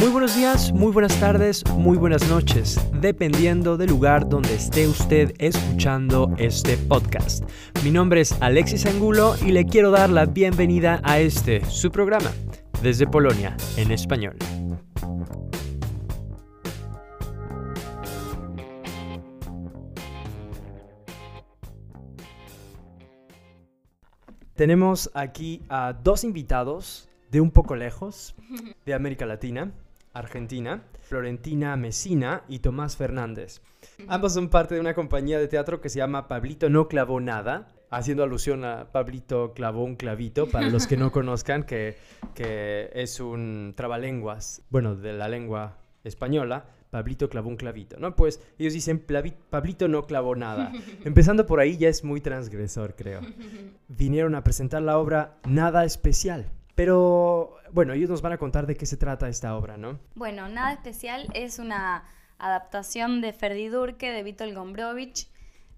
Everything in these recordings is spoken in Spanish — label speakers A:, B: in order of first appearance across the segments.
A: Muy buenos días, muy buenas tardes, muy buenas noches, dependiendo del lugar donde esté usted escuchando este podcast. Mi nombre es Alexis Angulo y le quiero dar la bienvenida a este, su programa, desde Polonia, en español. Tenemos aquí a dos invitados de un poco lejos, de América Latina, Argentina, Florentina Mesina y Tomás Fernández. Ambos son parte de una compañía de teatro que se llama Pablito No Clavó Nada, haciendo alusión a Pablito Clavó un clavito, para los que no conozcan, que, que es un trabalenguas, bueno, de la lengua española, Pablito clavó un clavito, ¿no? Pues ellos dicen, Pablito no clavó nada. Empezando por ahí ya es muy transgresor, creo. Vinieron a presentar la obra Nada Especial. Pero bueno, ellos nos van a contar de qué se trata esta obra, ¿no?
B: Bueno, Nada Especial es una adaptación de Ferdidurke de Vítor Gombrowicz.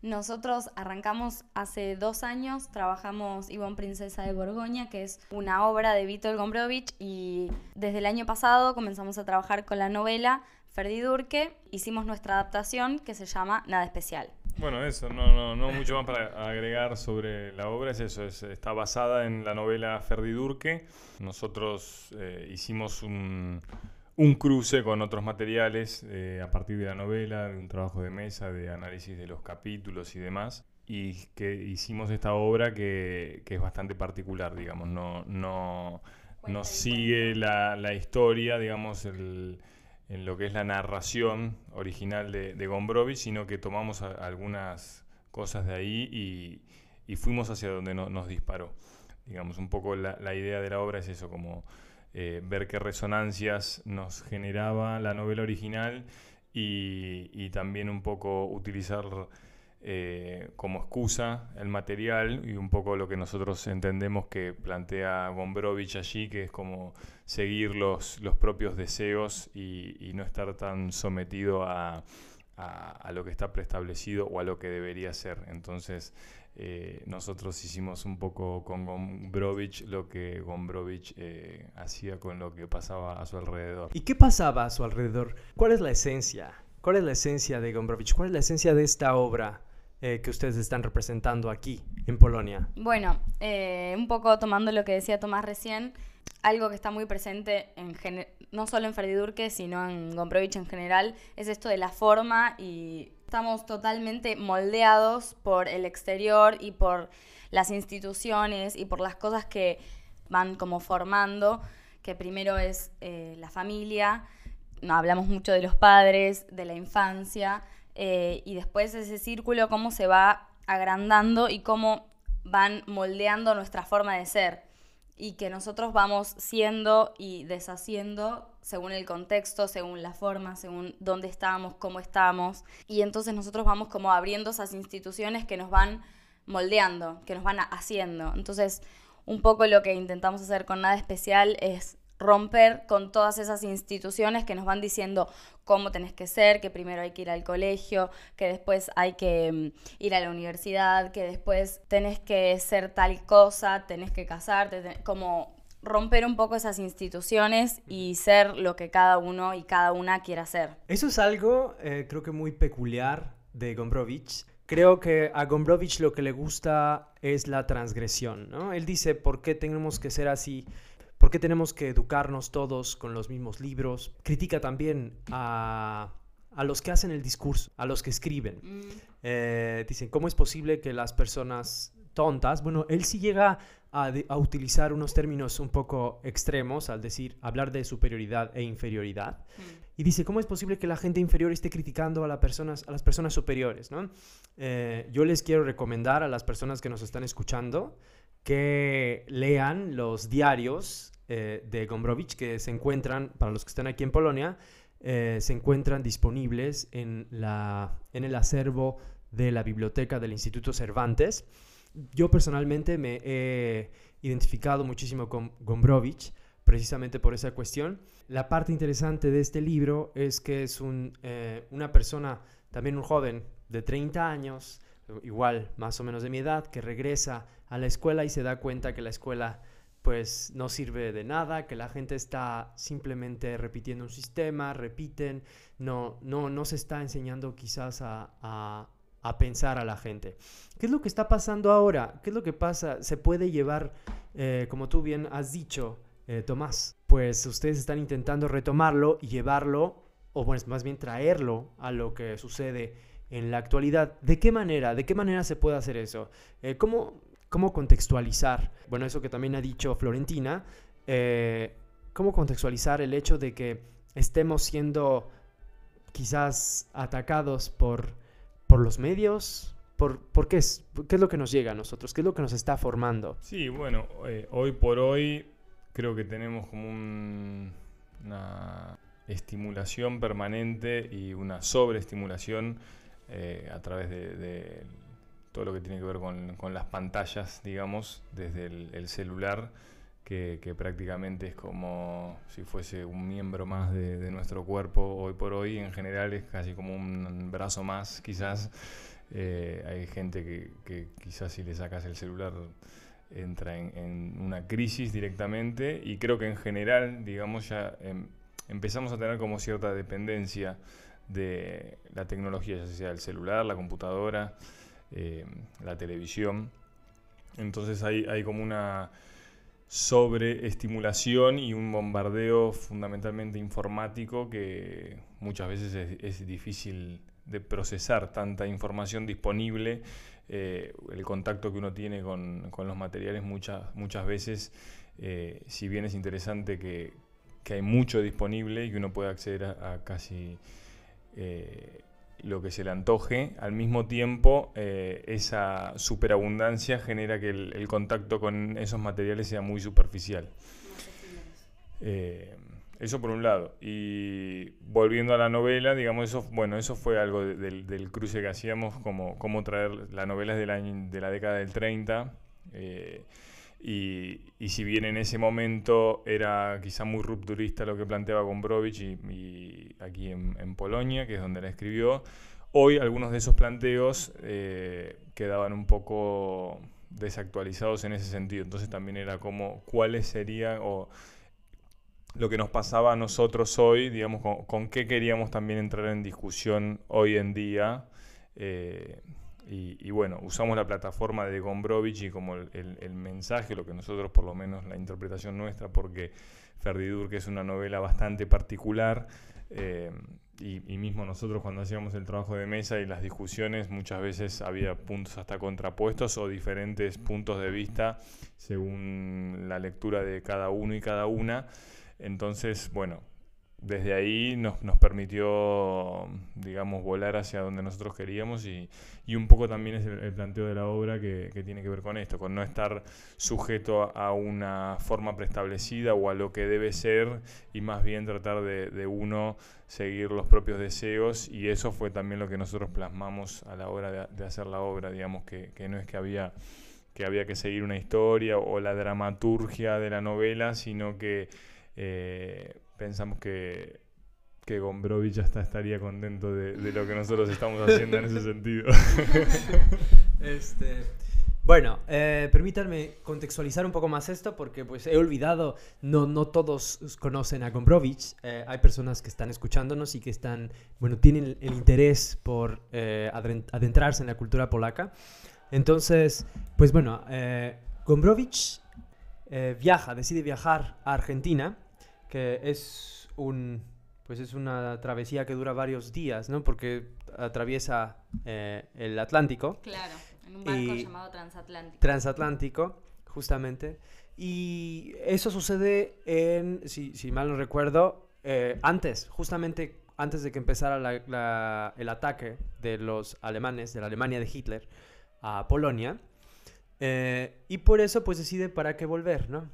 B: Nosotros arrancamos hace dos años, trabajamos Ivonne Princesa de Borgoña, que es una obra de Vítor Gombrowicz, y desde el año pasado comenzamos a trabajar con la novela Ferdi Durque, hicimos nuestra adaptación que se llama Nada Especial.
C: Bueno, eso, no, no, no mucho más para agregar sobre la obra, es eso, está basada en la novela Ferdi Durque. Nosotros eh, hicimos un, cruce con otros materiales eh, a partir de la novela, de un trabajo de mesa, de análisis de los capítulos y demás, y que hicimos esta obra que, es bastante particular, digamos, no, no, no sigue la, la historia, digamos, el en lo que es la narración original de, de Gombrowicz, sino que tomamos algunas cosas de ahí y, fuimos hacia donde nos disparó. Digamos, un poco la, idea de la obra es eso, como eh, ver qué resonancias nos generaba la novela original y también un poco utilizar eh, como excusa el material y un poco lo que nosotros entendemos que plantea Gombrowicz allí, que es como seguir los, los propios deseos y, no estar tan sometido a, a, lo que está preestablecido o a lo que debería ser. Entonces, eh, nosotros hicimos un poco con Gombrowicz lo que Gombrowicz eh, hacía con lo que pasaba a su alrededor.
A: ¿Y qué pasaba a su alrededor? ¿Cuál es la esencia? ¿Cuál es la esencia de Gombrowicz? ¿Cuál es la esencia de esta obra? Eh, que ustedes están representando aquí en Polonia?
B: Bueno, eh, un poco tomando lo que decía Tomás recién, algo que está muy presente en no solo en Ferdidurque, sino en Gombrowicz en general, es esto de la forma y estamos totalmente moldeados por el exterior y por las instituciones y por las cosas que van como formando, que primero es eh, la familia, no, hablamos mucho de los padres, de la infancia, eh, y después ese círculo cómo se va agrandando y cómo van moldeando nuestra forma de ser y que nosotros vamos siendo y deshaciendo según el contexto, según la forma, según dónde estamos, cómo estamos. Y entonces nosotros vamos como abriendo esas instituciones que nos van moldeando, que nos van haciendo. Entonces, un poco lo que intentamos hacer con Nada Especial es romper con todas esas instituciones que nos van diciendo cómo tenés que ser, que primero hay que ir al colegio, que después hay que mm, ir a la universidad, que después tenés que ser tal cosa, tenés que casarte, como romper un poco esas instituciones y ser lo que cada uno y cada una quiera ser.
A: Eso es algo eh, creo que muy peculiar de Gombrowicz. Creo que a Gombrowicz lo que le gusta es la transgresión, ¿no? Él dice, ¿por qué tenemos que ser así? ¿Por qué tenemos que educarnos todos con los mismos libros? Critica también a, los que hacen el discurso, a los que escriben. Mm. Eh, dicen, ¿cómo es posible que las personas tontas, bueno, él sí llega a, utilizar unos términos un poco extremos al decir, hablar de superioridad e inferioridad. Mm. Y dice, ¿cómo es posible que la gente inferior esté criticando a, las personas, a las personas superiores? ¿no? Eh, yo les quiero recomendar a las personas que nos están escuchando que lean los diarios eh, de Gombrowicz que se encuentran, para los que están aquí en Polonia, eh, se encuentran disponibles en, la, en el acervo de la biblioteca del Instituto Cervantes. Yo personalmente me he identificado muchísimo con Gombrowicz precisamente por esa cuestión. La parte interesante de este libro es que es un, eh, una persona, también un joven de 30 años, igual más o menos de mi edad, que regresa a la escuela y se da cuenta que la escuela pues no sirve de nada, que la gente está simplemente repitiendo un sistema, repiten, no, no, no se está enseñando quizás a, a, pensar a la gente. ¿Qué es lo que está pasando ahora? ¿Qué es lo que pasa? Se puede llevar, eh, como tú bien has dicho, eh, Tomás, pues ustedes están intentando retomarlo y llevarlo, o bueno, más bien traerlo a lo que sucede en la actualidad. ¿De qué manera? ¿De qué manera se puede hacer eso? Eh, ¿Cómo cómo contextualizar, bueno, eso que también ha dicho Florentina, eh, cómo contextualizar el hecho de que estemos siendo quizás atacados por, por los medios, por, por qué, es, qué es lo que nos llega a nosotros, qué es lo que nos está formando.
C: Sí, bueno, eh, hoy por hoy creo que tenemos como una estimulación permanente y una sobreestimulación eh, a través de, todo lo que tiene que ver con, las pantallas, digamos, desde el, celular, que, prácticamente es como si fuese un miembro más de, nuestro cuerpo hoy por hoy, en general es casi como un brazo más, quizás. Eh, hay gente que, quizás si le sacas el celular entra en, una crisis directamente y creo que en general, digamos, ya em, empezamos a tener como cierta dependencia de la tecnología, ya sea el celular, la computadora. Eh, la televisión. Entonces hay, hay como una sobreestimulación y un bombardeo fundamentalmente informático que muchas veces es, difícil de procesar tanta información disponible. Eh, el contacto que uno tiene con, los materiales muchas, muchas veces, eh, si bien es interesante que, hay mucho disponible y que uno puede acceder a, casi lo que se le antoje, al mismo tiempo eh, esa superabundancia genera que el, contacto con esos materiales sea muy superficial. Eh, eso por un lado. Y volviendo a la novela, digamos, eso, bueno, eso fue algo del, cruce que hacíamos, como, como traer las novelas de la, de la década del 30. Y, si bien en ese momento era quizá muy rupturista lo que planteaba Gombrowicz y, aquí en, Polonia, que es donde la escribió, hoy algunos de esos planteos eh, quedaban un poco desactualizados en ese sentido. Entonces también era como cuáles serían o lo que nos pasaba a nosotros hoy, digamos, con, qué queríamos también entrar en discusión hoy en día. Eh, y, bueno, usamos la plataforma de Gombrowicz como el, mensaje, lo que nosotros, por lo menos la interpretación nuestra, porque Ferdidur, que es una novela bastante particular, eh, y, mismo nosotros cuando hacíamos el trabajo de mesa y las discusiones, muchas veces había puntos hasta contrapuestos o diferentes puntos de vista según la lectura de cada uno y cada una. Entonces, bueno, desde ahí nos, nos, permitió, digamos, volar hacia donde nosotros queríamos y, y un poco también es el, planteo de la obra que, que, tiene que ver con esto, con no estar sujeto a una forma preestablecida o a lo que debe ser y más bien tratar de, uno seguir los propios deseos y eso fue también lo que nosotros plasmamos a la hora de, de hacer la obra, digamos, que, que no es que había que había que seguir una historia o la dramaturgia de la novela, sino que eh, pensamos que, que Gombrowicz hasta estaría contento de, lo que nosotros estamos haciendo en ese sentido.
A: Este, bueno, eh, permítanme contextualizar un poco más esto porque pues he olvidado, no, no todos conocen a Gombrowicz, eh, hay personas que están escuchándonos y que están, bueno, tienen el interés por eh, adentrarse en la cultura polaca. Entonces, pues bueno, Gombrowicz viaja, decide viajar a Argentina que es un pues es una travesía que dura varios días, ¿no? Porque atraviesa eh, el Atlántico.
B: Claro, en un barco llamado transatlántico.
A: Transatlántico, justamente. Y eso sucede en, si, si mal no recuerdo, eh, antes, justamente antes de que empezara el ataque de los alemanes, de la Alemania de Hitler, a Polonia. Eh, y por eso pues decide para qué volver, ¿no?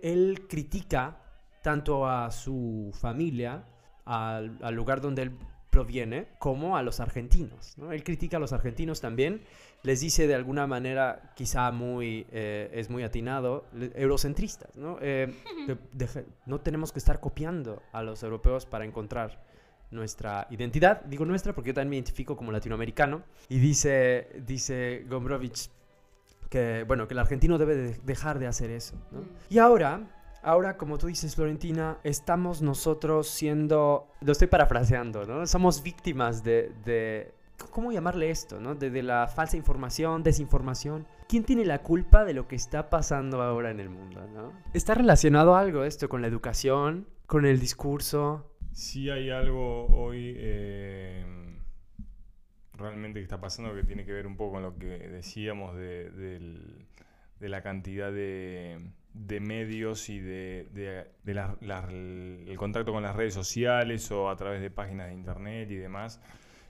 A: Él critica tanto a su familia, al, lugar donde él proviene, como a los argentinos. Él critica a los argentinos también, les dice de alguna manera, quizá muy, eh, es muy atinado, eurocentristas. ¿no? Eh, no tenemos que estar copiando a los europeos para encontrar nuestra identidad. Digo nuestra porque yo también me identifico como latinoamericano. Y dice, dice Gombrowicz, que, bueno, que el argentino debe de dejar de hacer eso. ¿no?
B: Mm.
A: Y ahora, ahora, como tú dices, Florentina, estamos nosotros siendo, lo estoy parafraseando, ¿no? Somos víctimas de, de ¿cómo llamarle esto, no? De, la falsa información, desinformación. ¿Quién tiene la culpa de lo que está pasando ahora en el mundo, no? ¿Está relacionado algo esto con la educación, con el discurso?
C: Sí hay algo hoy eh, realmente que está pasando que tiene que ver un poco con lo que decíamos de, de la cantidad de, de medios y de, de- la- el contacto con las redes sociales o a través de páginas de internet y demás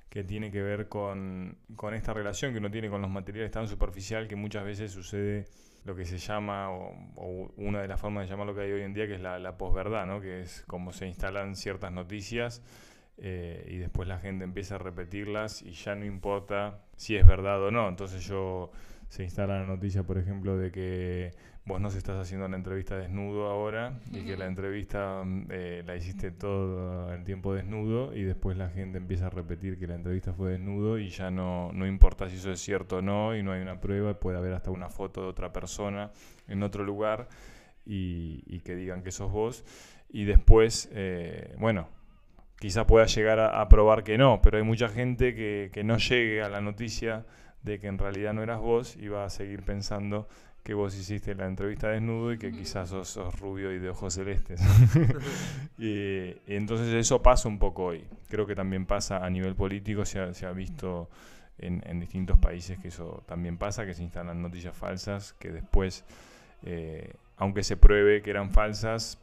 C: que tiene que ver con, con esta relación que uno tiene con los materiales tan superficial que muchas veces sucede lo que se llama, o, o una de las formas de llamar lo que hay hoy en día, que es la, la posverdad, ¿no? que es como se instalan ciertas noticias eh, y después la gente empieza a repetirlas y ya no importa si es verdad o no. Entonces yo se instala la noticia, por ejemplo, de que vos nos estás haciendo una entrevista desnudo ahora y que la entrevista mm, eh, la hiciste todo el tiempo desnudo y después la gente empieza a repetir que la entrevista fue desnudo y ya no, no importa si eso es cierto o no y no hay una prueba, puede haber hasta una foto de otra persona en otro lugar y, y que digan que sos vos. Y después, eh, bueno, quizá pueda llegar a, a probar que no, pero hay mucha gente que, que no llegue a la noticia de que en realidad no eras vos y va a seguir pensando que vos hiciste la entrevista desnudo y que quizás sos, sos rubio y de ojos celestes. y, y entonces eso pasa un poco hoy. Creo que también pasa a nivel político, se ha, se ha visto en, en distintos países que eso también pasa, que se instalan noticias falsas que después, eh, aunque se pruebe que eran falsas,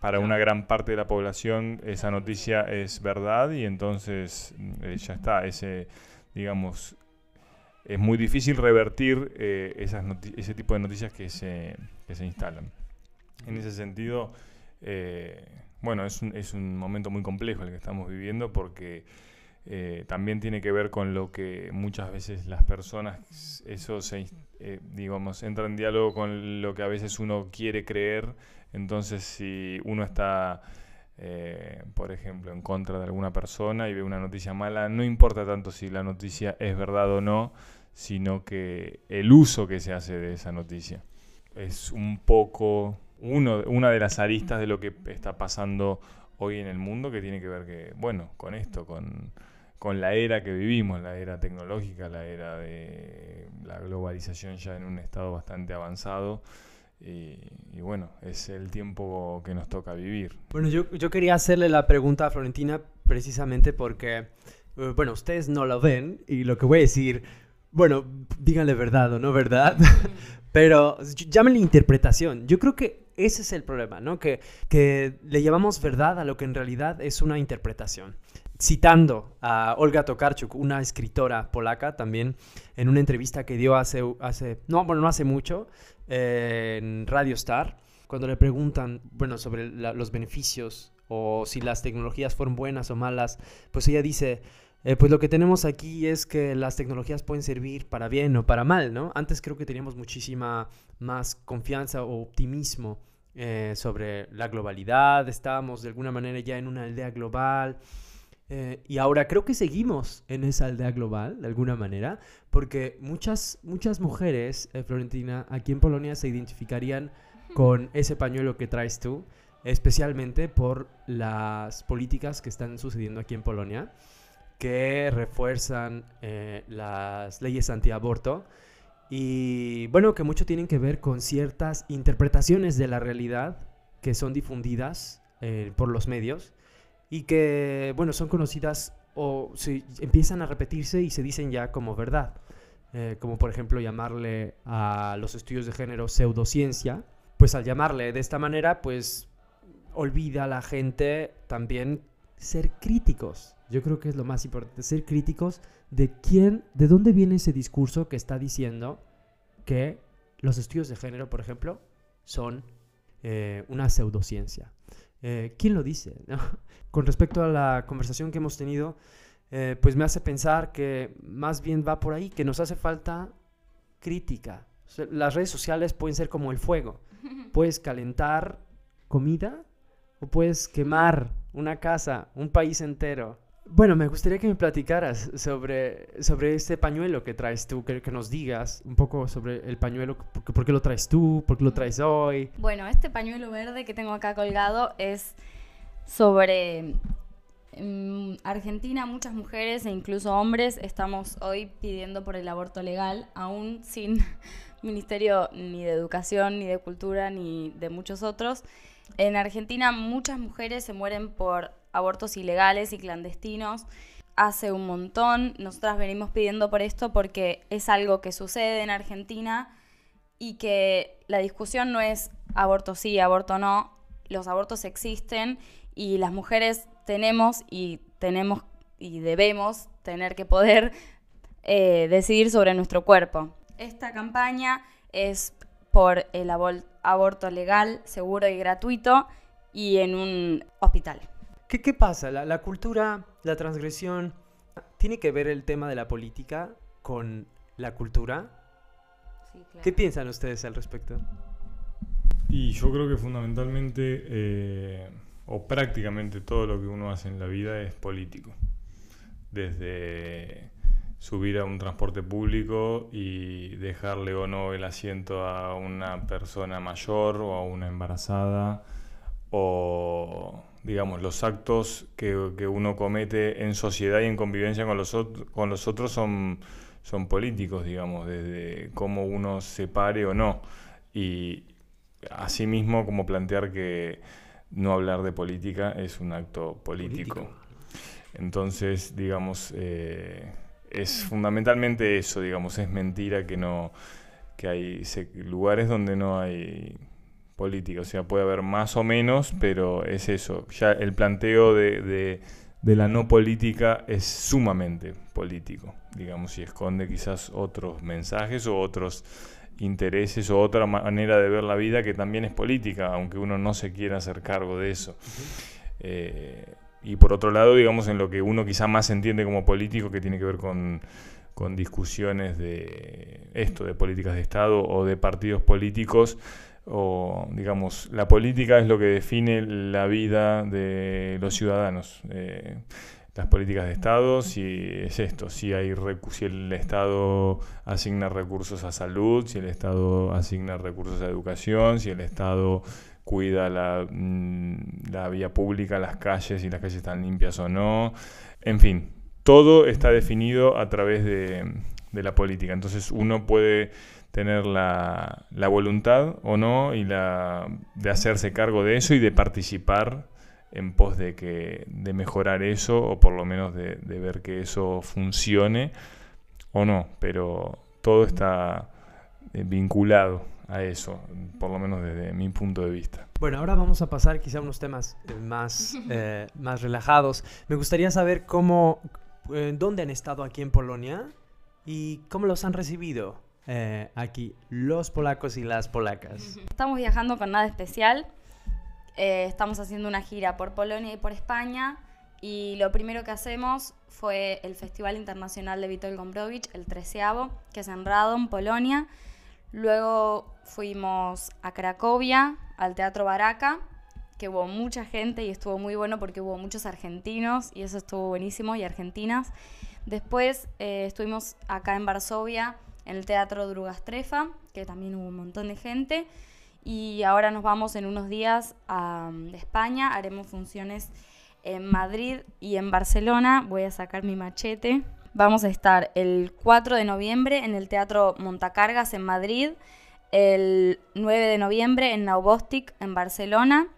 C: para una gran parte de la población esa noticia es verdad y entonces eh, ya está, ese, digamos, es muy difícil revertir eh, esas ese tipo de noticias que se, que se instalan. En ese sentido, eh, bueno, es un, es un momento muy complejo el que estamos viviendo porque eh, también tiene que ver con lo que muchas veces las personas, eso se, eh, digamos, entra en diálogo con lo que a veces uno quiere creer. Entonces, si uno está, por ejemplo, en contra de alguna persona y ve una noticia mala, no importa tanto si la noticia es verdad o no, sino que el uso que se hace de esa noticia es un poco uno, una de las aristas de lo que está pasando hoy en el mundo que tiene que ver que, bueno, con esto, con, con la era que vivimos, la era tecnológica, la era de la globalización ya en un estado bastante avanzado. Y, y bueno, es el tiempo que nos toca vivir.
A: Bueno, yo, yo quería hacerle la pregunta a Florentina precisamente porque, eh, bueno, ustedes no lo ven y lo que voy a decir, bueno, díganle verdad o no verdad, pero ll- llámenle interpretación. Yo creo que ese es el problema, ¿no? Que, que le llamamos verdad a lo que en realidad es una interpretación. Citando a Olga Tokarczuk, una escritora polaca también, en una entrevista que dio hace, hace no, bueno, no hace mucho, eh, en Radio Star, cuando le preguntan, bueno, sobre la- los beneficios o si las tecnologías fueron buenas o malas, pues ella dice, eh, pues lo que tenemos aquí es que las tecnologías pueden servir para bien o para mal, ¿no? Antes creo que teníamos muchísima más confianza o optimismo eh, sobre la globalidad, estábamos de alguna manera ya en una aldea global. eh, y ahora creo que seguimos en esa aldea global, de alguna manera, porque muchas, muchas mujeres, Florentina, aquí en Polonia se identificarían con ese pañuelo que traes tú, especialmente por las políticas que están sucediendo aquí en Polonia, que refuerzan eh, las leyes antiaborto y bueno, que mucho tienen que ver con ciertas interpretaciones de la realidad que son difundidas eh, por los medios y que, bueno, son conocidas o se empiezan a repetirse y se dicen ya como verdad. Eh, como por ejemplo llamarle a los estudios de género pseudociencia, pues al llamarle de esta manera, pues olvida a la gente también ser críticos. Yo creo que es lo más importante, ser críticos de quién, de dónde viene ese discurso que está diciendo que los estudios de género, por ejemplo, son eh, una pseudociencia. Eh, ¿Quién lo dice? no? Con respecto a la conversación que hemos tenido, eh, pues me hace pensar que más bien va por ahí, que nos hace falta crítica. O sea, las redes sociales pueden ser como el fuego. Puedes calentar comida o puedes quemar una casa, un país entero. Bueno, me gustaría que me platicaras sobre, sobre este pañuelo que traes tú, que, que nos digas un poco sobre el pañuelo, por, por, qué lo traes tú, por qué lo traes hoy.
B: Bueno, este pañuelo verde que tengo acá colgado es sobre en Argentina muchas mujeres e incluso hombres estamos hoy pidiendo por el aborto legal, aún sin ministerio ni de educación, ni de cultura, ni de muchos otros. En Argentina muchas mujeres se mueren por abortos ilegales y clandestinos. Hace un montón, nosotras venimos pidiendo por esto porque es algo que sucede en Argentina y que la discusión no es aborto sí, aborto no, los abortos existen y las mujeres tenemos y tenemos y debemos tener que poder eh, decidir sobre nuestro cuerpo. Esta campaña es por el aborto legal, seguro y gratuito y en un hospital.
A: ¿Qué, qué pasa? La, la, cultura, la transgresión, ¿tiene que ver el tema de la política con la cultura? Sí, claro. ¿Qué piensan ustedes al respecto?
C: Y yo creo que fundamentalmente... Eh o prácticamente todo lo que uno hace en la vida es político. Desde subir a un transporte público y dejarle o no el asiento a una persona mayor o a una embarazada o digamos los actos que, uno comete en sociedad y en convivencia con los, con los otros son, son políticos, digamos, desde cómo uno se pare o no. Y asimismo como plantear que no hablar de política es un acto político. Entonces, digamos, eh, es fundamentalmente eso, digamos, es mentira que no que hay lugares donde no hay política, o sea, puede haber más o menos, pero es eso. Ya el planteo de, de la no política es sumamente político, digamos, y esconde quizás otros mensajes o otros intereses o otra manera de ver la vida que también es política, aunque uno no se quiera hacer cargo de eso. Eh, y por otro lado, digamos, en lo que uno quizá más entiende como político, que tiene que ver con, con discusiones de esto, de políticas de Estado o de partidos políticos, o digamos, la política es lo que define la vida de los ciudadanos. Eh, las políticas de Estado, si es esto, si, hay si el Estado asigna recursos a salud, si el Estado asigna recursos a educación, si el Estado cuida la, mm, la vía pública, las calles, si las calles están limpias o no, en fin, todo está definido a través de, de la política. Entonces uno puede tener la, la, voluntad o no y la, de hacerse cargo de eso y de participar en pos de, que, de mejorar eso o por lo menos de, de, ver que eso funcione o no, pero todo está eh, vinculado a eso, por lo menos desde mi punto de vista.
A: Bueno, ahora vamos a pasar quizá a unos temas eh, más, eh, más relajados. Me gustaría saber cómo, eh, dónde han estado aquí en Polonia y cómo los han recibido eh, aquí los polacos y las polacas.
B: Estamos viajando con nada especial. Eh, estamos haciendo una gira por Polonia y por España y lo primero que hacemos fue el Festival Internacional de Witold Gombrowicz, el treceavo, que es en Radom, Polonia. Luego fuimos a Cracovia, al Teatro Baraca, que hubo mucha gente y estuvo muy bueno porque hubo muchos argentinos y eso estuvo buenísimo y argentinas. Después eh, estuvimos acá en Varsovia, en el Teatro Drugastrefa, que también hubo un montón de gente y ahora nos vamos en unos días a España, haremos funciones en Madrid y en Barcelona. Voy a sacar mi machete. Vamos a estar el 4 de noviembre en el Teatro Montacargas en Madrid, el 9 de noviembre en Naubostic en Barcelona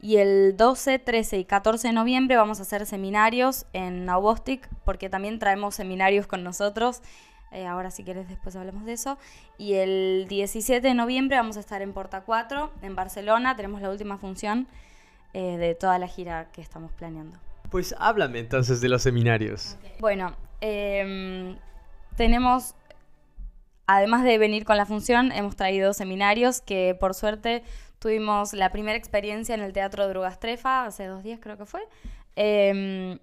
B: y el 12, 13 y 14 de noviembre vamos a hacer seminarios en Naubostic porque también traemos seminarios con nosotros eh, ahora si quieres después hablamos de eso. Y el 17 de noviembre vamos a estar en Porta 4, en Barcelona. Tenemos la última función eh, de toda la gira que estamos planeando.
A: Pues háblame entonces de los seminarios.
B: Okay. Bueno, eh, tenemos, además de venir con la función, hemos traído seminarios que por suerte tuvimos la primera experiencia en el Teatro Drugastrefa, hace dos días creo que fue. Eh,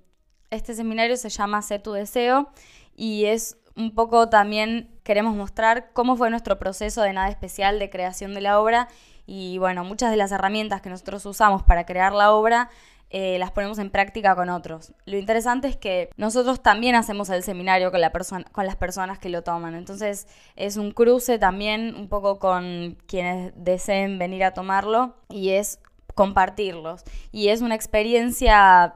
B: este seminario se llama Sé tu deseo y es un poco también queremos mostrar cómo fue nuestro proceso de nada especial de creación de la obra y bueno, muchas de las herramientas que nosotros usamos para crear la obra eh, las ponemos en práctica con otros. Lo interesante es que nosotros también hacemos el seminario con, la con las personas que lo toman. Entonces es un cruce también un poco con quienes deseen venir a tomarlo y es compartirlos. Y es una experiencia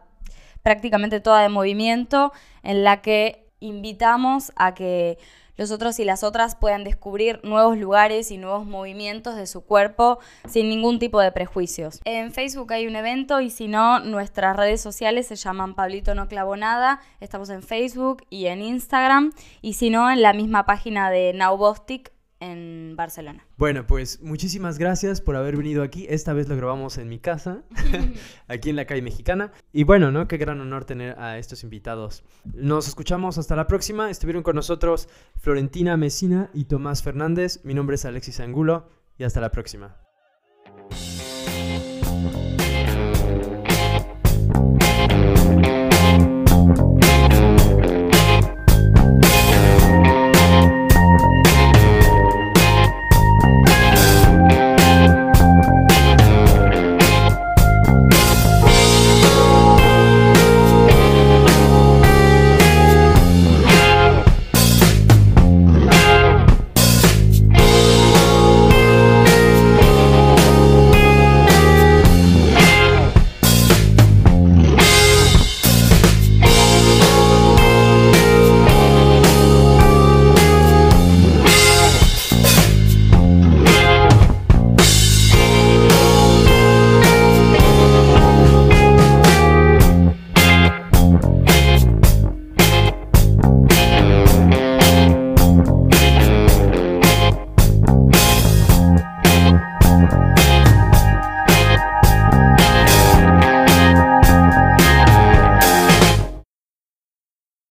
B: prácticamente toda de movimiento en la que invitamos a que los otros y las otras puedan descubrir nuevos lugares y nuevos movimientos de su cuerpo sin ningún tipo de prejuicios. En Facebook hay un evento y si no, nuestras redes sociales se llaman Pablito No Clavo Nada. Estamos en Facebook y en Instagram y si no, en la misma página de Now Bostic en Barcelona.
A: Bueno, pues muchísimas gracias por haber venido aquí. Esta vez lo grabamos en mi casa, aquí en la calle mexicana. Y bueno, ¿no? Qué gran honor tener a estos invitados. Nos escuchamos hasta la próxima. Estuvieron con nosotros Florentina Mesina y Tomás Fernández. Mi nombre es Alexis Angulo y hasta la próxima.